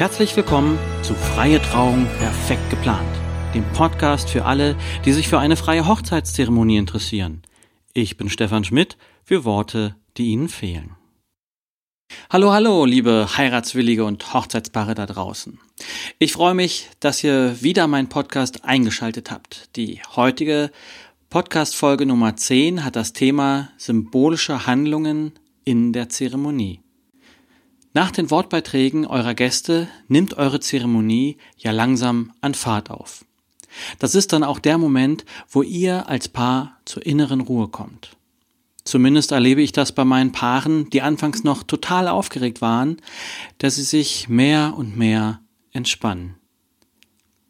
Herzlich willkommen zu Freie Trauung perfekt geplant, dem Podcast für alle, die sich für eine freie Hochzeitszeremonie interessieren. Ich bin Stefan Schmidt für Worte, die Ihnen fehlen. Hallo, hallo, liebe Heiratswillige und Hochzeitspaare da draußen. Ich freue mich, dass ihr wieder meinen Podcast eingeschaltet habt. Die heutige Podcast-Folge Nummer 10 hat das Thema symbolische Handlungen in der Zeremonie. Nach den Wortbeiträgen eurer Gäste nimmt eure Zeremonie ja langsam an Fahrt auf. Das ist dann auch der Moment, wo ihr als Paar zur inneren Ruhe kommt. Zumindest erlebe ich das bei meinen Paaren, die anfangs noch total aufgeregt waren, dass sie sich mehr und mehr entspannen.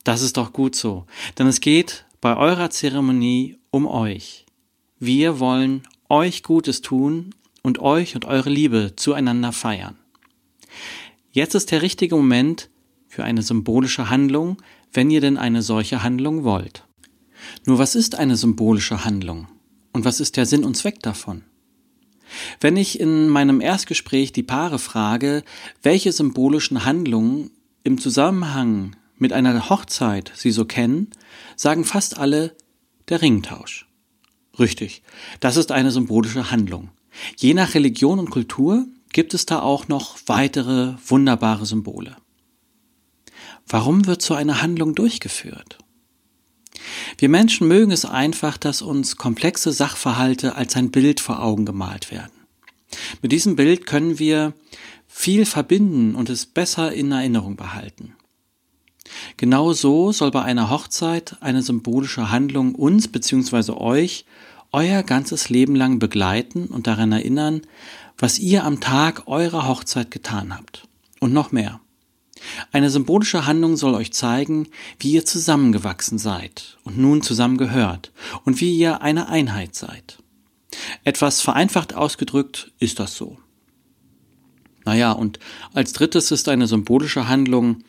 Das ist doch gut so, denn es geht bei eurer Zeremonie um euch. Wir wollen euch Gutes tun und euch und eure Liebe zueinander feiern. Jetzt ist der richtige Moment für eine symbolische Handlung, wenn ihr denn eine solche Handlung wollt. Nur was ist eine symbolische Handlung? Und was ist der Sinn und Zweck davon? Wenn ich in meinem Erstgespräch die Paare frage, welche symbolischen Handlungen im Zusammenhang mit einer Hochzeit sie so kennen, sagen fast alle der Ringtausch. Richtig, das ist eine symbolische Handlung. Je nach Religion und Kultur gibt es da auch noch weitere wunderbare Symbole. Warum wird so eine Handlung durchgeführt? Wir Menschen mögen es einfach, dass uns komplexe Sachverhalte als ein Bild vor Augen gemalt werden. Mit diesem Bild können wir viel verbinden und es besser in Erinnerung behalten. Genau so soll bei einer Hochzeit eine symbolische Handlung uns bzw. euch euer ganzes Leben lang begleiten und daran erinnern, was ihr am Tag eurer Hochzeit getan habt. Und noch mehr. Eine symbolische Handlung soll euch zeigen, wie ihr zusammengewachsen seid und nun zusammengehört und wie ihr eine Einheit seid. Etwas vereinfacht ausgedrückt ist das so. Naja, und als drittes ist eine symbolische Handlung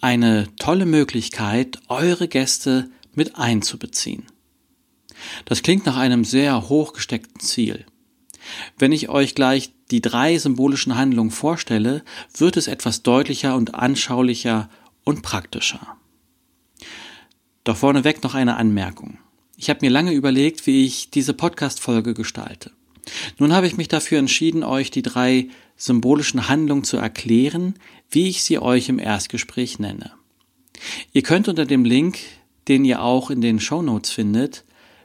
eine tolle Möglichkeit, eure Gäste mit einzubeziehen. Das klingt nach einem sehr hochgesteckten Ziel. Wenn ich euch gleich die drei symbolischen Handlungen vorstelle, wird es etwas deutlicher und anschaulicher und praktischer. Doch vorneweg noch eine Anmerkung. Ich habe mir lange überlegt, wie ich diese Podcast-Folge gestalte. Nun habe ich mich dafür entschieden, euch die drei symbolischen Handlungen zu erklären, wie ich sie euch im Erstgespräch nenne. Ihr könnt unter dem Link, den ihr auch in den Show Notes findet,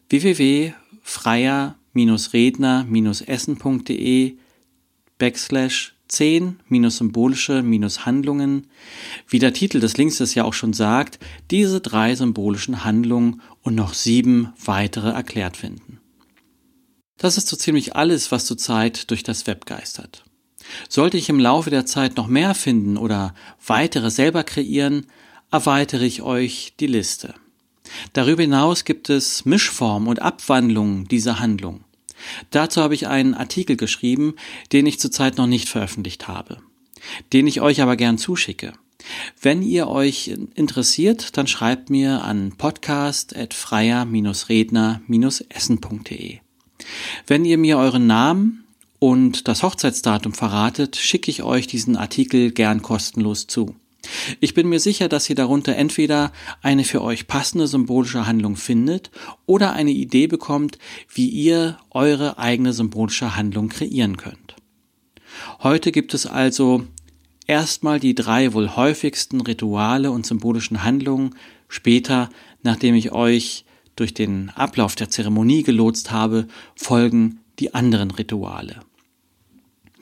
www.freier-redner-essen.de backslash 10 minus symbolische minus Handlungen, wie der Titel des Links es ja auch schon sagt, diese drei symbolischen Handlungen und noch sieben weitere erklärt finden. Das ist so ziemlich alles, was zurzeit durch das Web geistert. Sollte ich im Laufe der Zeit noch mehr finden oder weitere selber kreieren, erweitere ich euch die Liste. Darüber hinaus gibt es Mischformen und Abwandlungen dieser Handlung. Dazu habe ich einen Artikel geschrieben, den ich zurzeit noch nicht veröffentlicht habe, den ich euch aber gern zuschicke. Wenn ihr euch interessiert, dann schreibt mir an podcast.freier-redner-essen.de. Wenn ihr mir euren Namen und das Hochzeitsdatum verratet, schicke ich euch diesen Artikel gern kostenlos zu. Ich bin mir sicher, dass ihr darunter entweder eine für euch passende symbolische Handlung findet oder eine Idee bekommt, wie ihr eure eigene symbolische Handlung kreieren könnt. Heute gibt es also erstmal die drei wohl häufigsten Rituale und symbolischen Handlungen, später, nachdem ich euch durch den Ablauf der Zeremonie gelotst habe, folgen die anderen Rituale.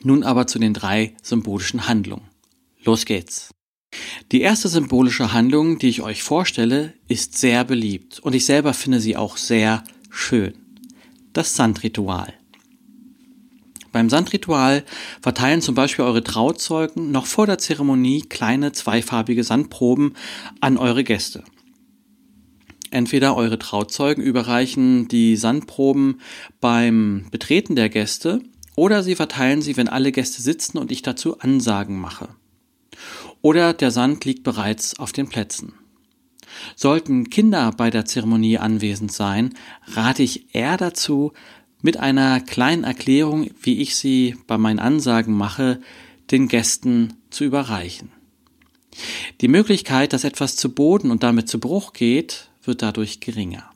Nun aber zu den drei symbolischen Handlungen. Los geht's! Die erste symbolische Handlung, die ich euch vorstelle, ist sehr beliebt und ich selber finde sie auch sehr schön. Das Sandritual. Beim Sandritual verteilen zum Beispiel eure Trauzeugen noch vor der Zeremonie kleine zweifarbige Sandproben an eure Gäste. Entweder eure Trauzeugen überreichen die Sandproben beim Betreten der Gäste oder sie verteilen sie, wenn alle Gäste sitzen und ich dazu Ansagen mache oder der Sand liegt bereits auf den Plätzen. Sollten Kinder bei der Zeremonie anwesend sein, rate ich eher dazu, mit einer kleinen Erklärung, wie ich sie bei meinen Ansagen mache, den Gästen zu überreichen. Die Möglichkeit, dass etwas zu Boden und damit zu Bruch geht, wird dadurch geringer.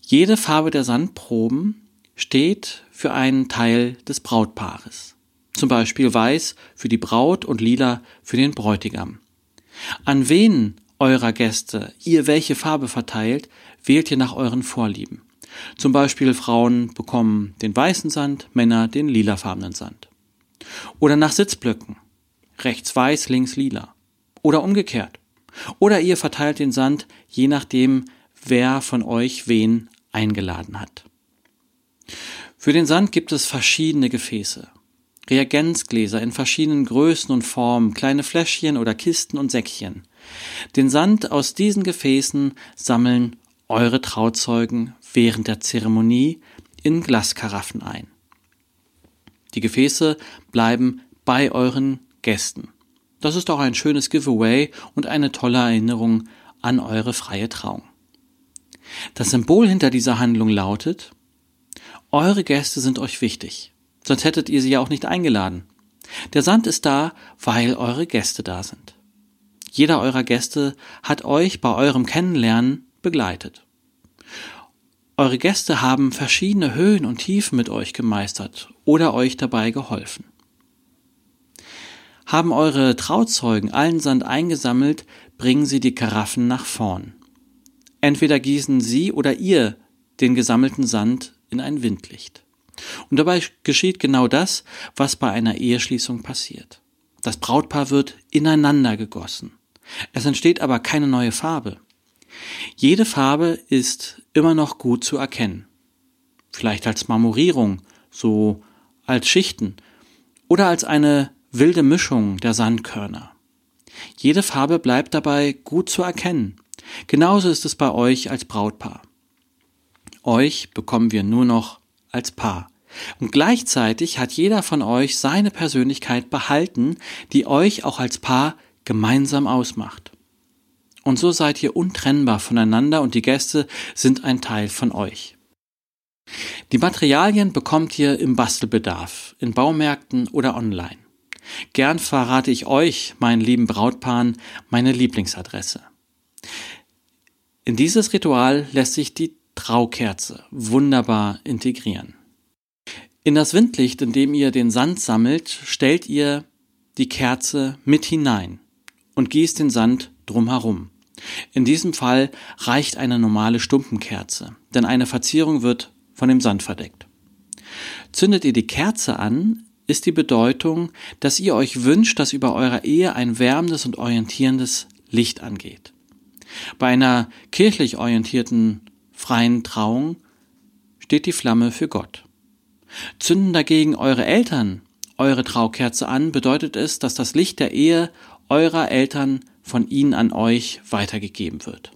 Jede Farbe der Sandproben steht für einen Teil des Brautpaares. Zum Beispiel weiß für die Braut und lila für den Bräutigam. An wen eurer Gäste ihr welche Farbe verteilt, wählt ihr nach euren Vorlieben. Zum Beispiel Frauen bekommen den weißen Sand, Männer den lilafarbenen Sand. Oder nach Sitzblöcken. Rechts weiß, links lila. Oder umgekehrt. Oder ihr verteilt den Sand, je nachdem, wer von euch wen eingeladen hat. Für den Sand gibt es verschiedene Gefäße. Reagenzgläser in verschiedenen Größen und Formen, kleine Fläschchen oder Kisten und Säckchen. Den Sand aus diesen Gefäßen sammeln eure Trauzeugen während der Zeremonie in Glaskaraffen ein. Die Gefäße bleiben bei euren Gästen. Das ist auch ein schönes Giveaway und eine tolle Erinnerung an eure freie Trauung. Das Symbol hinter dieser Handlung lautet, eure Gäste sind euch wichtig, sonst hättet ihr sie ja auch nicht eingeladen. Der Sand ist da, weil eure Gäste da sind. Jeder eurer Gäste hat euch bei eurem Kennenlernen begleitet. Eure Gäste haben verschiedene Höhen und Tiefen mit euch gemeistert oder euch dabei geholfen. Haben eure Trauzeugen allen Sand eingesammelt, bringen sie die Karaffen nach vorn. Entweder gießen sie oder ihr den gesammelten Sand in ein Windlicht. Und dabei geschieht genau das, was bei einer Eheschließung passiert. Das Brautpaar wird ineinander gegossen. Es entsteht aber keine neue Farbe. Jede Farbe ist immer noch gut zu erkennen. Vielleicht als Marmorierung, so als Schichten oder als eine wilde Mischung der Sandkörner. Jede Farbe bleibt dabei gut zu erkennen. Genauso ist es bei euch als Brautpaar. Euch bekommen wir nur noch als Paar. Und gleichzeitig hat jeder von euch seine Persönlichkeit behalten, die euch auch als Paar gemeinsam ausmacht. Und so seid ihr untrennbar voneinander und die Gäste sind ein Teil von euch. Die Materialien bekommt ihr im Bastelbedarf, in Baumärkten oder online. Gern verrate ich euch, meinen lieben Brautpaaren, meine Lieblingsadresse. In dieses Ritual lässt sich die Traukerze wunderbar integrieren. In das Windlicht, in dem ihr den Sand sammelt, stellt ihr die Kerze mit hinein und gießt den Sand drumherum. In diesem Fall reicht eine normale Stumpenkerze, denn eine Verzierung wird von dem Sand verdeckt. Zündet ihr die Kerze an, ist die Bedeutung, dass ihr euch wünscht, dass über eurer Ehe ein wärmendes und orientierendes Licht angeht. Bei einer kirchlich orientierten freien Trauung steht die Flamme für Gott. Zünden dagegen eure Eltern eure Traukerze an, bedeutet es, dass das Licht der Ehe eurer Eltern von ihnen an euch weitergegeben wird.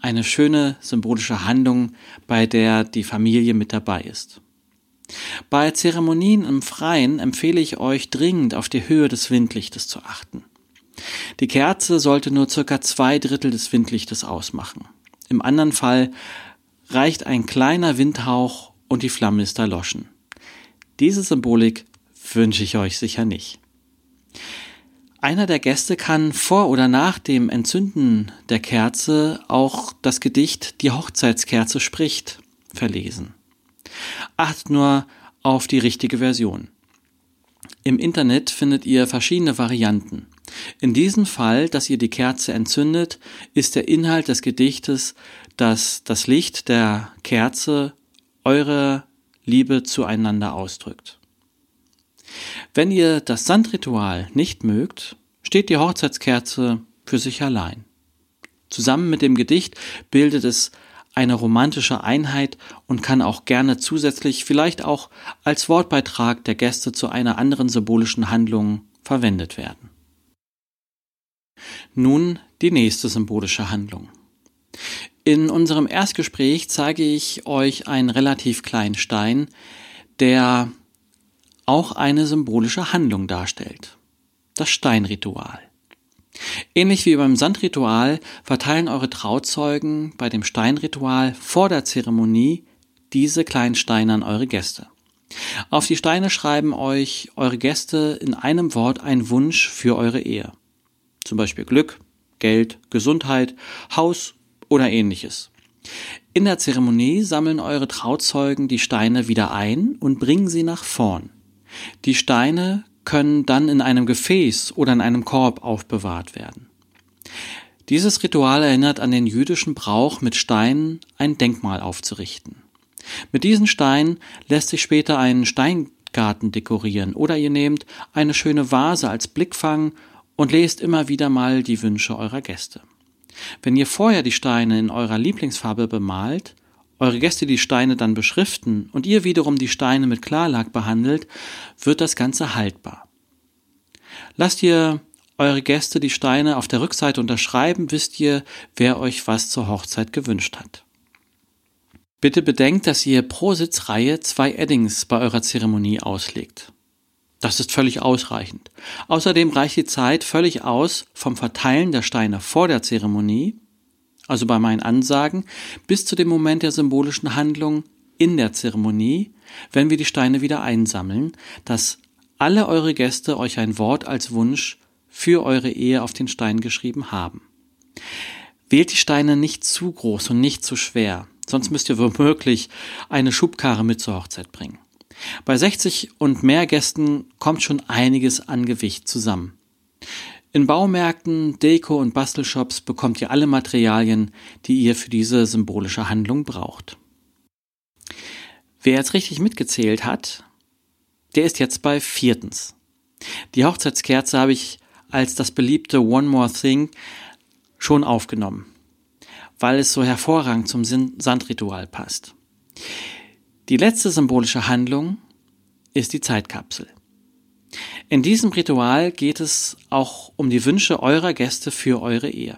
Eine schöne symbolische Handlung, bei der die Familie mit dabei ist. Bei Zeremonien im Freien empfehle ich euch dringend auf die Höhe des Windlichtes zu achten. Die Kerze sollte nur circa zwei Drittel des Windlichtes ausmachen. Im anderen Fall reicht ein kleiner Windhauch und die Flamme ist erloschen. Diese Symbolik wünsche ich euch sicher nicht. Einer der Gäste kann vor oder nach dem Entzünden der Kerze auch das Gedicht Die Hochzeitskerze spricht verlesen. Achtet nur auf die richtige Version. Im Internet findet ihr verschiedene Varianten. In diesem Fall, dass ihr die Kerze entzündet, ist der Inhalt des Gedichtes, dass das Licht der Kerze eure Liebe zueinander ausdrückt. Wenn ihr das Sandritual nicht mögt, steht die Hochzeitskerze für sich allein. Zusammen mit dem Gedicht bildet es eine romantische Einheit und kann auch gerne zusätzlich vielleicht auch als Wortbeitrag der Gäste zu einer anderen symbolischen Handlung verwendet werden. Nun die nächste symbolische Handlung. In unserem Erstgespräch zeige ich euch einen relativ kleinen Stein, der auch eine symbolische Handlung darstellt. Das Steinritual. Ähnlich wie beim Sandritual verteilen eure Trauzeugen bei dem Steinritual vor der Zeremonie diese kleinen Steine an eure Gäste. Auf die Steine schreiben euch eure Gäste in einem Wort ein Wunsch für eure Ehe. Zum Beispiel Glück, Geld, Gesundheit, Haus oder ähnliches. In der Zeremonie sammeln eure Trauzeugen die Steine wieder ein und bringen sie nach vorn. Die Steine können dann in einem Gefäß oder in einem Korb aufbewahrt werden. Dieses Ritual erinnert an den jüdischen Brauch, mit Steinen ein Denkmal aufzurichten. Mit diesen Steinen lässt sich später ein Steingarten dekorieren oder ihr nehmt eine schöne Vase als Blickfang und lest immer wieder mal die Wünsche eurer Gäste. Wenn ihr vorher die Steine in eurer Lieblingsfarbe bemalt, eure Gäste die Steine dann beschriften und ihr wiederum die Steine mit Klarlack behandelt, wird das Ganze haltbar. Lasst ihr eure Gäste die Steine auf der Rückseite unterschreiben, wisst ihr, wer euch was zur Hochzeit gewünscht hat. Bitte bedenkt, dass ihr pro Sitzreihe zwei Eddings bei eurer Zeremonie auslegt. Das ist völlig ausreichend. Außerdem reicht die Zeit völlig aus vom Verteilen der Steine vor der Zeremonie, also bei meinen Ansagen, bis zu dem Moment der symbolischen Handlung in der Zeremonie, wenn wir die Steine wieder einsammeln, dass alle eure Gäste euch ein Wort als Wunsch für eure Ehe auf den Stein geschrieben haben. Wählt die Steine nicht zu groß und nicht zu schwer. Sonst müsst ihr womöglich eine Schubkarre mit zur Hochzeit bringen. Bei 60 und mehr Gästen kommt schon einiges an Gewicht zusammen. In Baumärkten, Deko und Bastelshops bekommt ihr alle Materialien, die ihr für diese symbolische Handlung braucht. Wer jetzt richtig mitgezählt hat, der ist jetzt bei viertens. Die Hochzeitskerze habe ich als das beliebte One More Thing schon aufgenommen weil es so hervorragend zum Sandritual passt. Die letzte symbolische Handlung ist die Zeitkapsel. In diesem Ritual geht es auch um die Wünsche eurer Gäste für eure Ehe.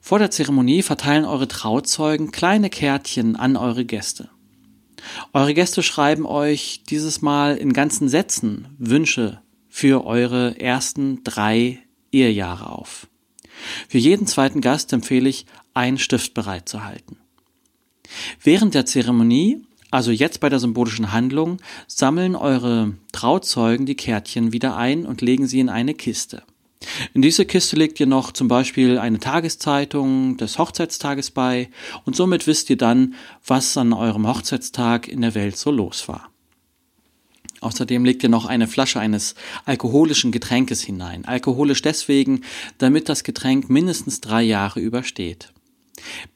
Vor der Zeremonie verteilen eure Trauzeugen kleine Kärtchen an eure Gäste. Eure Gäste schreiben euch dieses Mal in ganzen Sätzen Wünsche für eure ersten drei Ehejahre auf. Für jeden zweiten Gast empfehle ich, einen Stift bereit zu halten. Während der Zeremonie, also jetzt bei der symbolischen Handlung, sammeln eure Trauzeugen die Kärtchen wieder ein und legen sie in eine Kiste. In diese Kiste legt ihr noch zum Beispiel eine Tageszeitung des Hochzeitstages bei und somit wisst ihr dann, was an eurem Hochzeitstag in der Welt so los war. Außerdem legt ihr noch eine Flasche eines alkoholischen Getränkes hinein. Alkoholisch deswegen, damit das Getränk mindestens drei Jahre übersteht.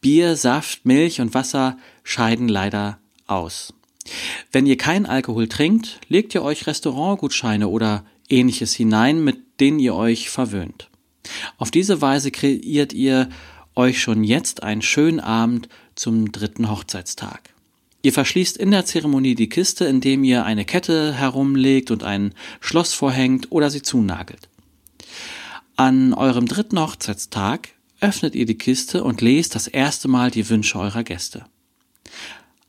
Bier, Saft, Milch und Wasser scheiden leider aus. Wenn ihr keinen Alkohol trinkt, legt ihr euch Restaurantgutscheine oder ähnliches hinein, mit denen ihr euch verwöhnt. Auf diese Weise kreiert ihr euch schon jetzt einen schönen Abend zum dritten Hochzeitstag. Ihr verschließt in der Zeremonie die Kiste, indem ihr eine Kette herumlegt und ein Schloss vorhängt oder sie zunagelt. An eurem dritten Hochzeitstag öffnet ihr die Kiste und lest das erste Mal die Wünsche eurer Gäste.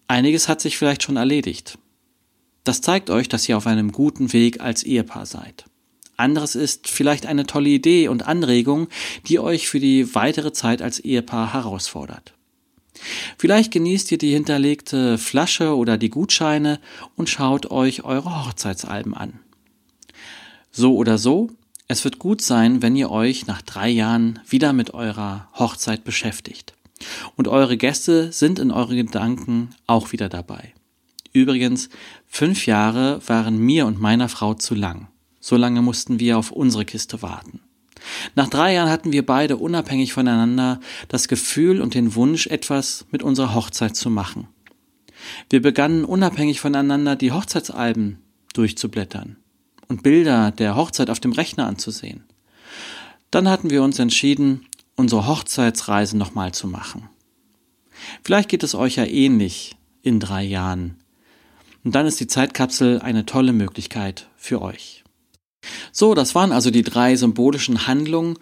Einiges hat sich vielleicht schon erledigt. Das zeigt euch, dass ihr auf einem guten Weg als Ehepaar seid. Anderes ist vielleicht eine tolle Idee und Anregung, die euch für die weitere Zeit als Ehepaar herausfordert. Vielleicht genießt ihr die hinterlegte Flasche oder die Gutscheine und schaut euch eure Hochzeitsalben an. So oder so, es wird gut sein, wenn ihr euch nach drei Jahren wieder mit eurer Hochzeit beschäftigt. Und eure Gäste sind in euren Gedanken auch wieder dabei. Übrigens, fünf Jahre waren mir und meiner Frau zu lang. So lange mussten wir auf unsere Kiste warten. Nach drei Jahren hatten wir beide unabhängig voneinander das Gefühl und den Wunsch, etwas mit unserer Hochzeit zu machen. Wir begannen unabhängig voneinander die Hochzeitsalben durchzublättern und Bilder der Hochzeit auf dem Rechner anzusehen. Dann hatten wir uns entschieden, unsere Hochzeitsreise nochmal zu machen. Vielleicht geht es euch ja ähnlich in drei Jahren. Und dann ist die Zeitkapsel eine tolle Möglichkeit für euch. So, das waren also die drei symbolischen Handlungen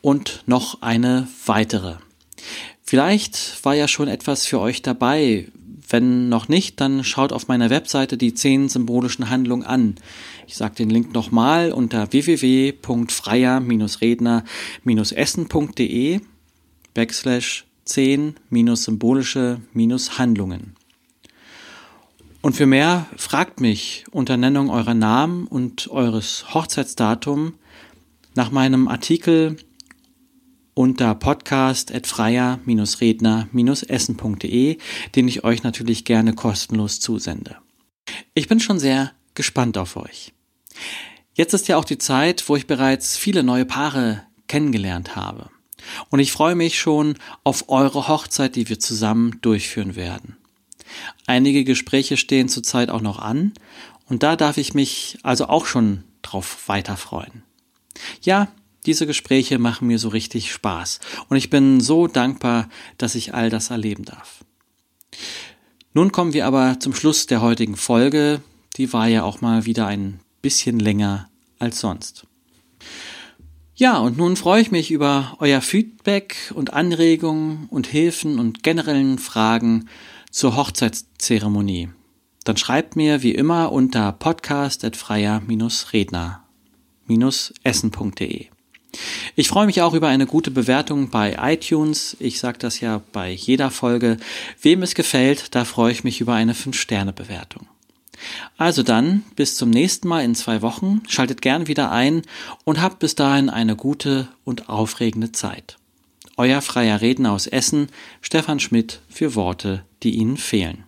und noch eine weitere. Vielleicht war ja schon etwas für euch dabei. Wenn noch nicht, dann schaut auf meiner Webseite die zehn symbolischen Handlungen an. Ich sage den Link nochmal unter www.freier-redner-essen.de backslash 10 symbolische Handlungen. Und für mehr fragt mich unter Nennung eurer Namen und eures Hochzeitsdatum nach meinem Artikel unter podcast.freier-redner-essen.de, den ich euch natürlich gerne kostenlos zusende. Ich bin schon sehr gespannt auf euch. Jetzt ist ja auch die Zeit, wo ich bereits viele neue Paare kennengelernt habe. Und ich freue mich schon auf eure Hochzeit, die wir zusammen durchführen werden. Einige Gespräche stehen zurzeit auch noch an und da darf ich mich also auch schon drauf weiter freuen. Ja, diese Gespräche machen mir so richtig Spaß und ich bin so dankbar, dass ich all das erleben darf. Nun kommen wir aber zum Schluss der heutigen Folge. Die war ja auch mal wieder ein bisschen länger als sonst. Ja, und nun freue ich mich über euer Feedback und Anregungen und Hilfen und generellen Fragen zur Hochzeitszeremonie. Dann schreibt mir wie immer unter podcast.freier-redner-essen.de. Ich freue mich auch über eine gute Bewertung bei iTunes. Ich sage das ja bei jeder Folge. Wem es gefällt, da freue ich mich über eine 5-Sterne-Bewertung. Also dann, bis zum nächsten Mal in zwei Wochen. Schaltet gern wieder ein und habt bis dahin eine gute und aufregende Zeit. Euer freier Redner aus Essen, Stefan Schmidt, für Worte, die Ihnen fehlen.